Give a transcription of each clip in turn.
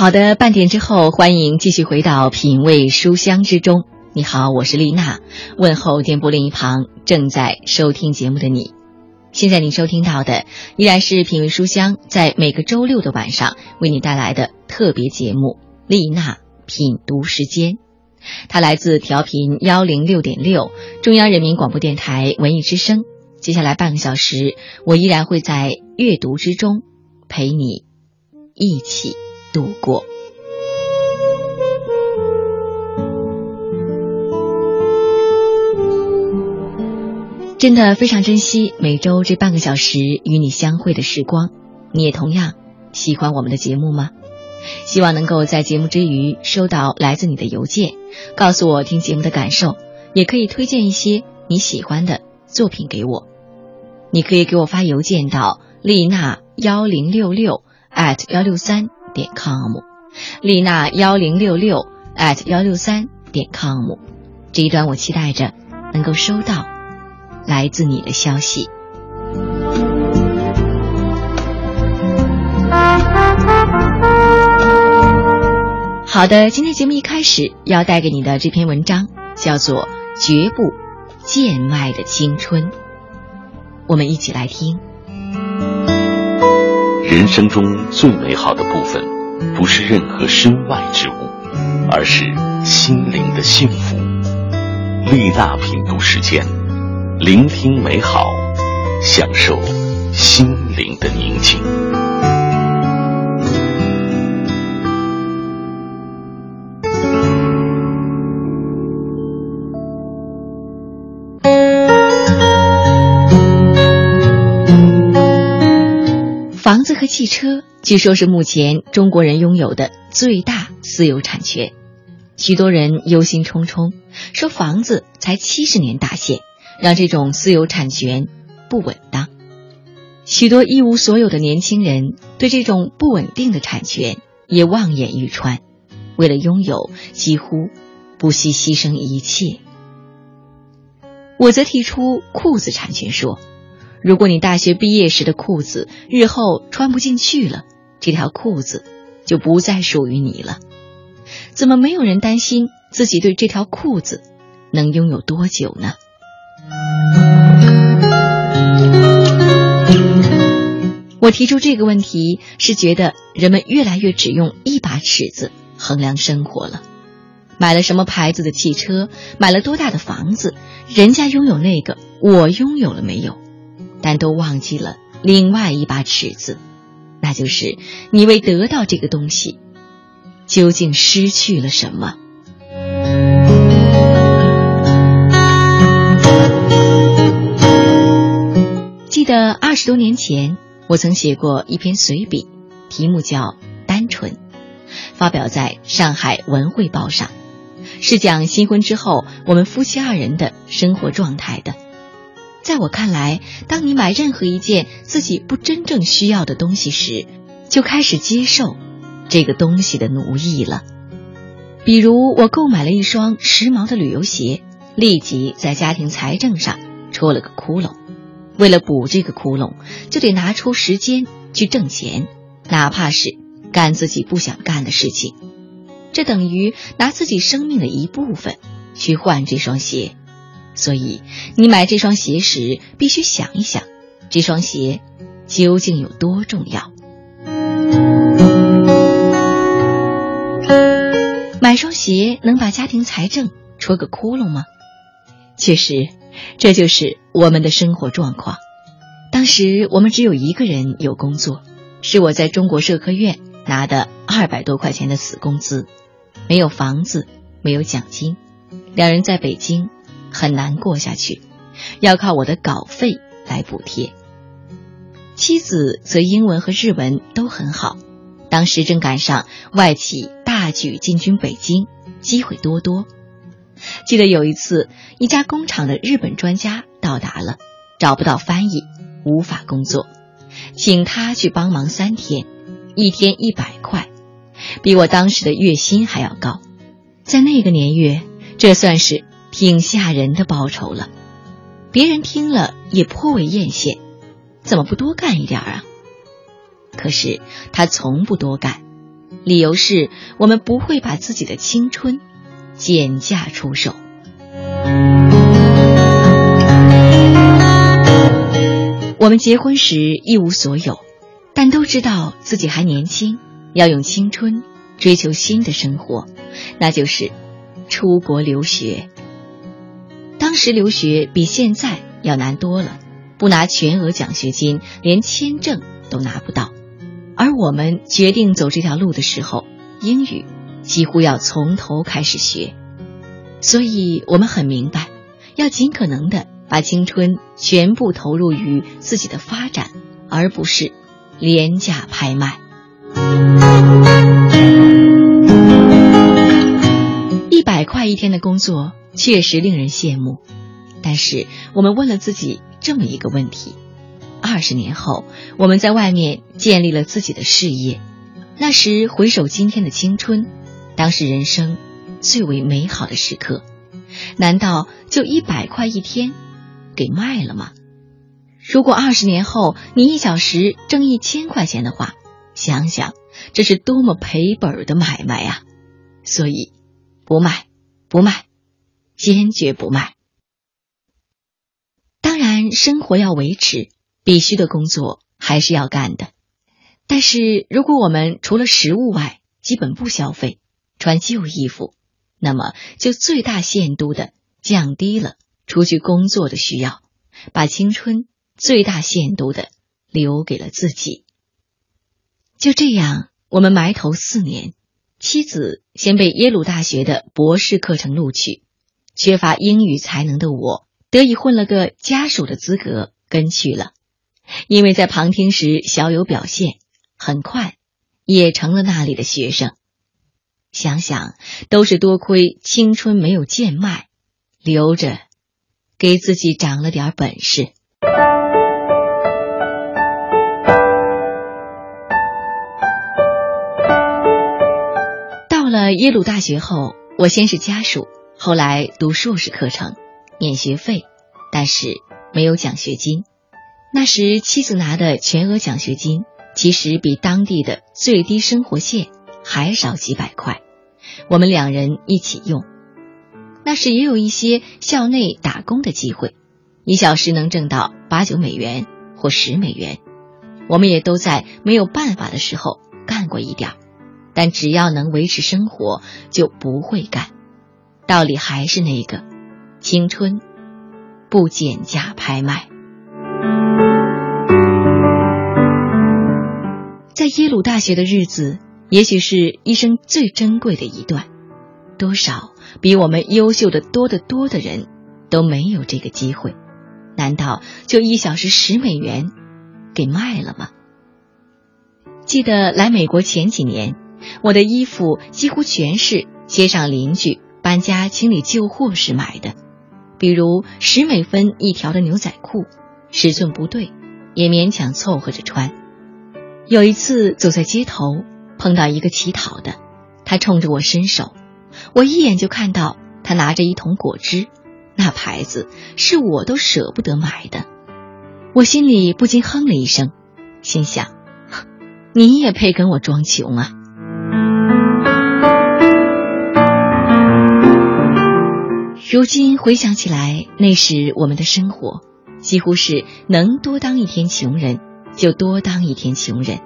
好的，半点之后，欢迎继续回到品味书香之中。你好，我是丽娜，问候电波另一旁正在收听节目的你。现在你收听到的依然是品味书香在每个周六的晚上为你带来的特别节目《丽娜品读时间》，它来自调频幺零六点六中央人民广播电台文艺之声。接下来半个小时，我依然会在阅读之中陪你一起。度过，真的非常珍惜每周这半个小时与你相会的时光。你也同样喜欢我们的节目吗？希望能够在节目之余收到来自你的邮件，告诉我听节目的感受，也可以推荐一些你喜欢的作品给我。你可以给我发邮件到丽娜幺零六六 at 幺六三。点 com，丽娜幺零六六 at 幺六三点 com，这一段我期待着能够收到来自你的消息。好的，今天节目一开始要带给你的这篇文章叫做《绝不贱卖的青春》，我们一起来听。人生中最美好的部分，不是任何身外之物，而是心灵的幸福。丽娜品读时间，聆听美好，享受心灵的宁静。房子和汽车，据说是目前中国人拥有的最大私有产权。许多人忧心忡忡，说房子才七十年大限，让这种私有产权不稳当。许多一无所有的年轻人对这种不稳定的产权也望眼欲穿，为了拥有，几乎不惜牺牲一切。我则提出裤子产权说。如果你大学毕业时的裤子日后穿不进去了，这条裤子就不再属于你了。怎么没有人担心自己对这条裤子能拥有多久呢？我提出这个问题是觉得人们越来越只用一把尺子衡量生活了。买了什么牌子的汽车，买了多大的房子，人家拥有那个，我拥有了没有？但都忘记了另外一把尺子，那就是你为得到这个东西，究竟失去了什么？记得二十多年前，我曾写过一篇随笔，题目叫《单纯》，发表在上海文汇报上，是讲新婚之后我们夫妻二人的生活状态的。在我看来，当你买任何一件自己不真正需要的东西时，就开始接受这个东西的奴役了。比如，我购买了一双时髦的旅游鞋，立即在家庭财政上戳了个窟窿。为了补这个窟窿，就得拿出时间去挣钱，哪怕是干自己不想干的事情。这等于拿自己生命的一部分去换这双鞋。所以，你买这双鞋时，必须想一想，这双鞋究竟有多重要。买双鞋能把家庭财政戳个窟窿吗？确实，这就是我们的生活状况。当时我们只有一个人有工作，是我在中国社科院拿的二百多块钱的死工资，没有房子，没有奖金，两人在北京。很难过下去，要靠我的稿费来补贴。妻子则英文和日文都很好，当时正赶上外企大举进军北京，机会多多。记得有一次，一家工厂的日本专家到达了，找不到翻译，无法工作，请他去帮忙三天，一天一百块，比我当时的月薪还要高。在那个年月，这算是。挺吓人的报酬了，别人听了也颇为艳羡，怎么不多干一点啊？可是他从不多干，理由是我们不会把自己的青春减价出售。我们结婚时一无所有，但都知道自己还年轻，要用青春追求新的生活，那就是出国留学。当时留学比现在要难多了，不拿全额奖学金，连签证都拿不到。而我们决定走这条路的时候，英语几乎要从头开始学，所以我们很明白，要尽可能的把青春全部投入于自己的发展，而不是廉价拍卖。百块一天的工作确实令人羡慕，但是我们问了自己这么一个问题。二十年后，我们在外面建立了自己的事业。那时回首今天的青春，当时人生最为美好的时刻。难道就一百块一天给卖了吗？如果二十年后你一小时挣一千块钱的话，想想这是多么赔本的买卖啊！所以，不卖，不卖，坚决不卖。当然，生活要维持。必须的工作还是要干的，但是如果我们除了食物外基本不消费，穿旧衣服，那么就最大限度的降低了出去工作的需要，把青春最大限度的留给了自己。就这样，我们埋头四年，妻子先被耶鲁大学的博士课程录取，缺乏英语才能的我得以混了个家属的资格跟去了。因为在旁听时小有表现，很快也成了那里的学生。想想都是多亏青春没有贱卖，留着给自己长了点本事。耶鲁大学后，我先是家属，后来读硕士课程，免学费，但是没有奖学金。那时妻子拿的全额奖学金，其实比当地的最低生活线还少几百块，我们两人一起用。那时也有一些校内打工的机会，一小时能挣到八九美元或十美元，我们也都在没有办法的时候干过一点儿但只要能维持生活，就不会干。道理还是那个，青春不减价拍卖。在耶鲁大学的日子，也许是一生最珍贵的一段。多少比我们优秀的多得多的人，都没有这个机会。难道就一小时十美元，给卖了吗？记得来美国前几年，我的衣服几乎全是街上邻居搬家清理旧货时买的，比如十美分一条的牛仔裤，尺寸不对，也勉强凑合着穿。有一次走在街头，碰到一个乞讨的，他冲着我伸手，我一眼就看到他拿着一桶果汁，那牌子是我都舍不得买的，我心里不禁哼了一声，心想：你也配跟我装穷啊？如今回想起来，那时我们的生活几乎是能多当一天穷人。就多当一天穷人，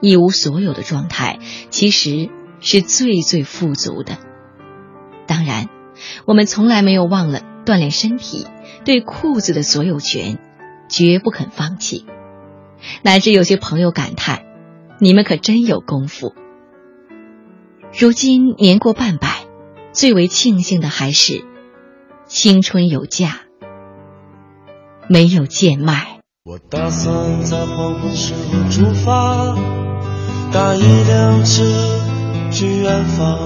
一无所有的状态，其实是最最富足的。当然，我们从来没有忘了锻炼身体，对裤子的所有权，绝不肯放弃。乃至有些朋友感叹：“你们可真有功夫。”如今年过半百，最为庆幸的还是青春有价，没有贱卖。我打算在黄昏时候出发，搭一辆车去远方。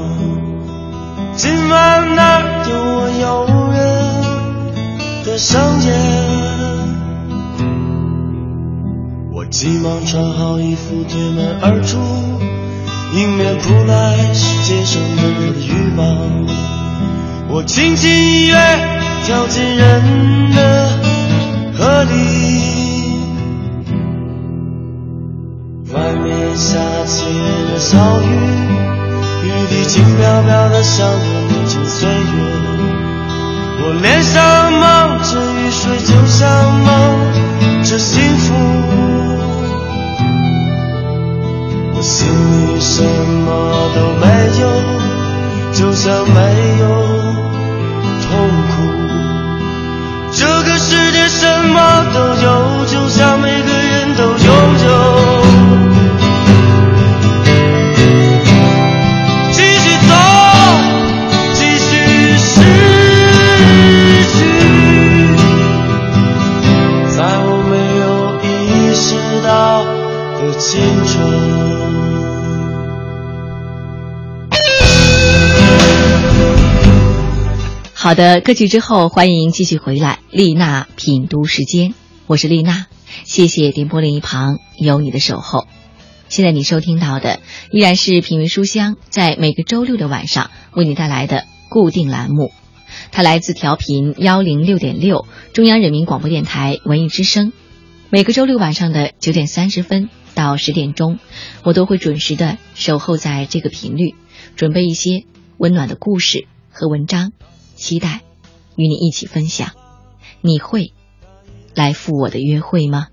今晚那儿有我诱人的香烟。我急忙穿好衣服，推门而出，迎面扑来是街上闷热的雨棒。我轻轻一跃，跳进人的河里。外面下起了小雨，雨滴轻飘飘的，像流进岁月。我脸上蒙着雨水，就像蒙着幸福。我心里什么都没有，就像没有痛苦。这个世界什么都有，的，歌曲之后，欢迎继续回来，丽娜品读时间，我是丽娜，谢谢电波另一旁有你的守候。现在你收听到的依然是品味书香在每个周六的晚上为你带来的固定栏目，它来自调频幺零六点六中央人民广播电台文艺之声。每个周六晚上的九点三十分到十点钟，我都会准时的守候在这个频率，准备一些温暖的故事和文章。期待与你一起分享，你会来赴我的约会吗？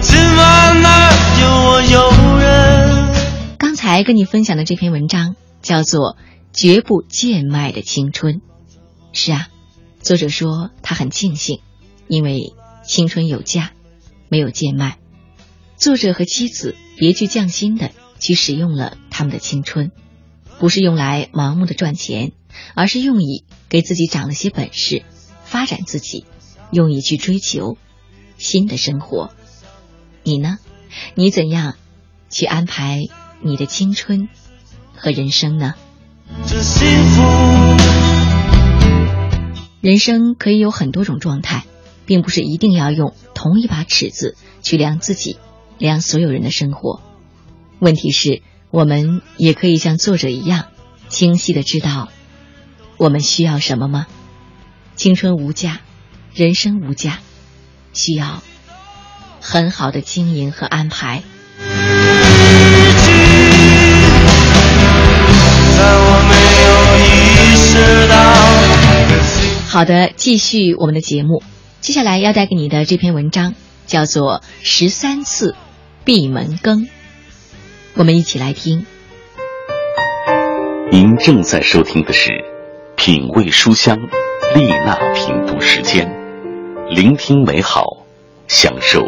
今晚哪有我有人？刚才跟你分享的这篇文章叫做《绝不贱卖的青春》。是啊，作者说他很庆幸，因为青春有价，没有贱卖。作者和妻子别具匠心的去使用了他们的青春。不是用来盲目的赚钱，而是用以给自己长了些本事，发展自己，用以去追求新的生活。你呢？你怎样去安排你的青春和人生呢？人生可以有很多种状态，并不是一定要用同一把尺子去量自己，量所有人的生活。问题是。我们也可以像作者一样，清晰的知道我们需要什么吗？青春无价，人生无价，需要很好的经营和安排。好的，继续我们的节目。接下来要带给你的这篇文章叫做《十三次闭门羹》。我们一起来听。您正在收听的是《品味书香》丽娜品读时间，聆听美好，享受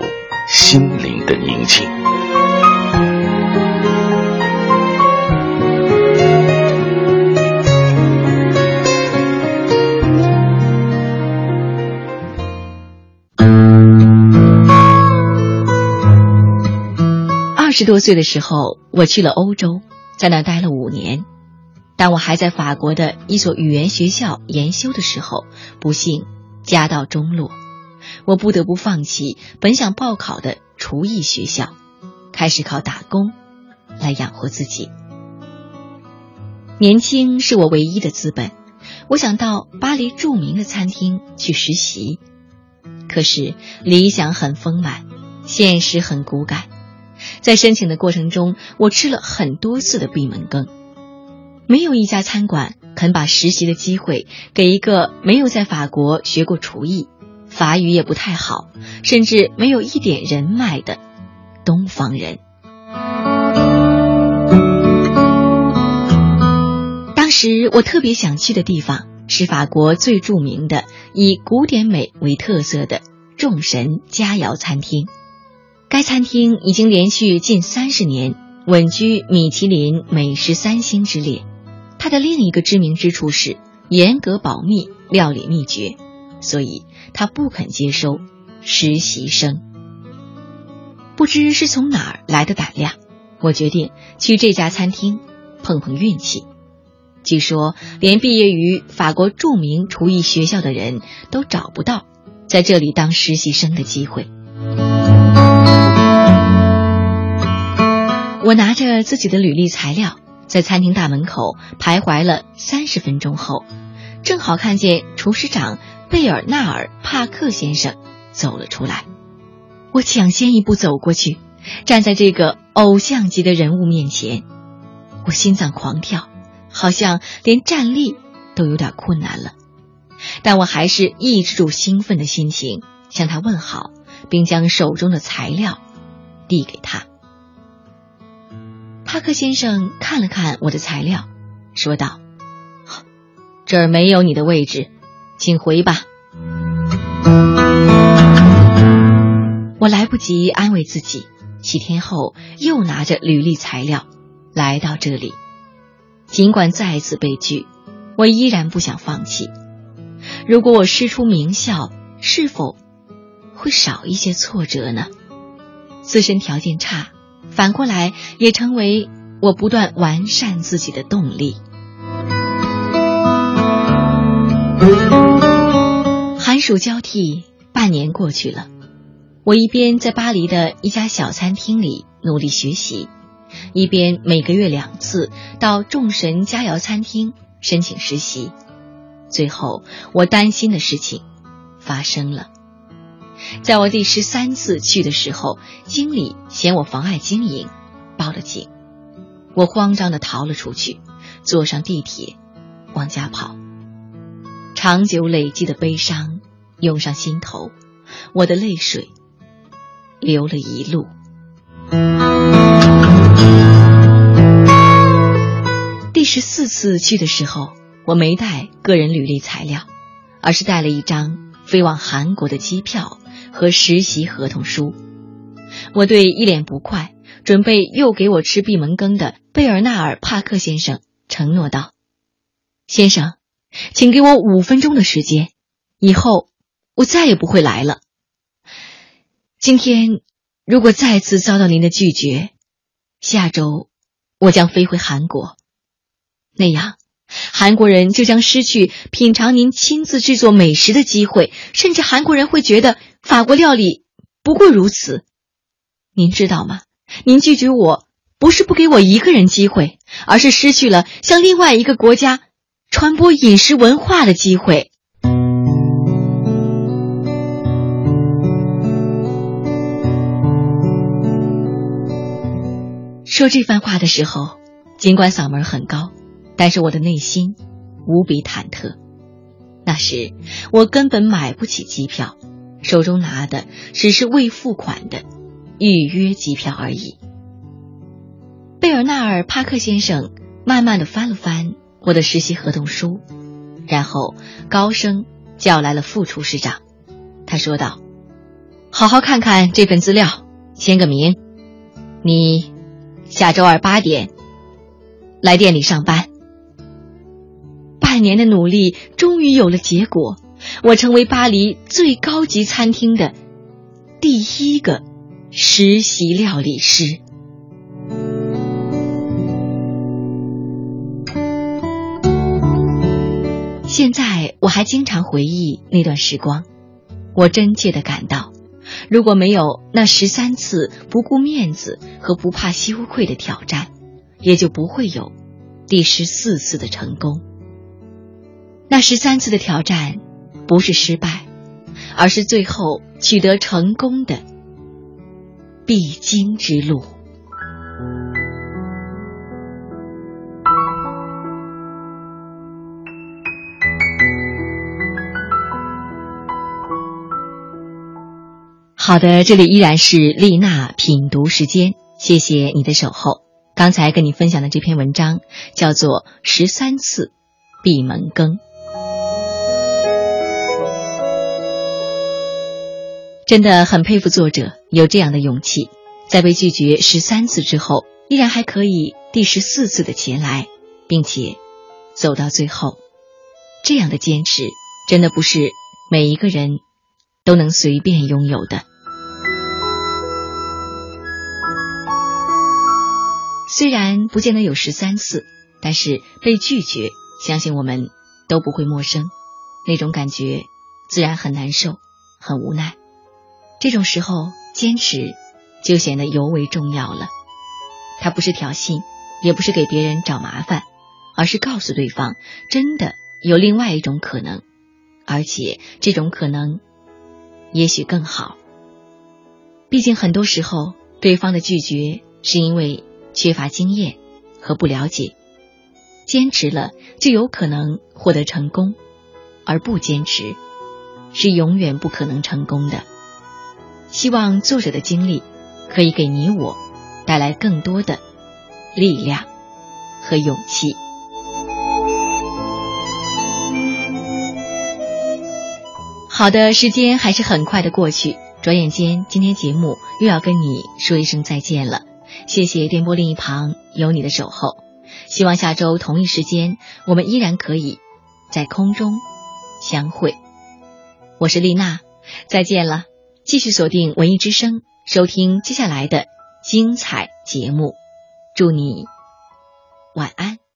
心灵的宁静。十多岁的时候，我去了欧洲，在那待了五年。当我还在法国的一所语言学校研修的时候，不幸家道中落，我不得不放弃本想报考的厨艺学校，开始靠打工来养活自己。年轻是我唯一的资本，我想到巴黎著名的餐厅去实习，可是理想很丰满，现实很骨感。在申请的过程中，我吃了很多次的闭门羹，没有一家餐馆肯把实习的机会给一个没有在法国学过厨艺、法语也不太好，甚至没有一点人脉的东方人。当时我特别想去的地方是法国最著名的以古典美为特色的众神佳肴餐厅。该餐厅已经连续近三十年稳居米其林美食三星之列。它的另一个知名之处是严格保密料理秘诀，所以他不肯接收实习生。不知是从哪儿来的胆量，我决定去这家餐厅碰碰运气。据说，连毕业于法国著名厨艺学校的人都找不到在这里当实习生的机会。我拿着自己的履历材料，在餐厅大门口徘徊了三十分钟后，正好看见厨师长贝尔纳尔·帕克先生走了出来。我抢先一步走过去，站在这个偶像级的人物面前，我心脏狂跳，好像连站立都有点困难了。但我还是抑制住兴奋的心情，向他问好，并将手中的材料递给他。帕克先生看了看我的材料，说道：“这儿没有你的位置，请回吧。”我来不及安慰自己，几天后又拿着履历材料来到这里。尽管再次被拒，我依然不想放弃。如果我师出名校，是否会少一些挫折呢？自身条件差，反过来也成为我不断完善自己的动力。寒暑交替，半年过去了，我一边在巴黎的一家小餐厅里努力学习，一边每个月两次到众神佳肴餐厅申请实习。最后，我担心的事情发生了。在我第十三次去的时候，经理嫌我妨碍经营，报了警。我慌张的逃了出去，坐上地铁，往家跑。长久累积的悲伤涌上心头，我的泪水流了一路。第十四次去的时候。我没带个人履历材料，而是带了一张飞往韩国的机票和实习合同书。我对一脸不快、准备又给我吃闭门羹的贝尔纳尔·帕克先生承诺道：“先生，请给我五分钟的时间，以后我再也不会来了。今天如果再次遭到您的拒绝，下周我将飞回韩国，那样。”韩国人就将失去品尝您亲自制作美食的机会，甚至韩国人会觉得法国料理不过如此。您知道吗？您拒绝我不是不给我一个人机会，而是失去了向另外一个国家传播饮食文化的机会。说这番话的时候，尽管嗓门很高。但是我的内心无比忐忑。那时我根本买不起机票，手中拿的只是未付款的预约机票而已。贝尔纳尔·帕克先生慢慢的翻了翻我的实习合同书，然后高声叫来了副厨师长。他说道：“好好看看这份资料，签个名。你下周二八点来店里上班。”半年的努力终于有了结果，我成为巴黎最高级餐厅的第一个实习料理师。现在我还经常回忆那段时光，我真切的感到，如果没有那十三次不顾面子和不怕羞愧的挑战，也就不会有第十四次的成功。那十三次的挑战，不是失败，而是最后取得成功的必经之路。好的，这里依然是丽娜品读时间，谢谢你的守候。刚才跟你分享的这篇文章叫做《十三次闭门羹》。真的很佩服作者有这样的勇气，在被拒绝十三次之后，依然还可以第十四次的前来，并且走到最后。这样的坚持，真的不是每一个人都能随便拥有的。虽然不见得有十三次，但是被拒绝，相信我们都不会陌生。那种感觉自然很难受，很无奈。这种时候，坚持就显得尤为重要了。他不是挑衅，也不是给别人找麻烦，而是告诉对方，真的有另外一种可能，而且这种可能也许更好。毕竟很多时候，对方的拒绝是因为缺乏经验和不了解。坚持了就有可能获得成功，而不坚持是永远不可能成功的。希望作者的经历可以给你我带来更多的力量和勇气。好的，时间还是很快的过去，转眼间今天节目又要跟你说一声再见了。谢谢电波另一旁有你的守候。希望下周同一时间，我们依然可以在空中相会。我是丽娜，再见了。继续锁定文艺之声，收听接下来的精彩节目。祝你晚安。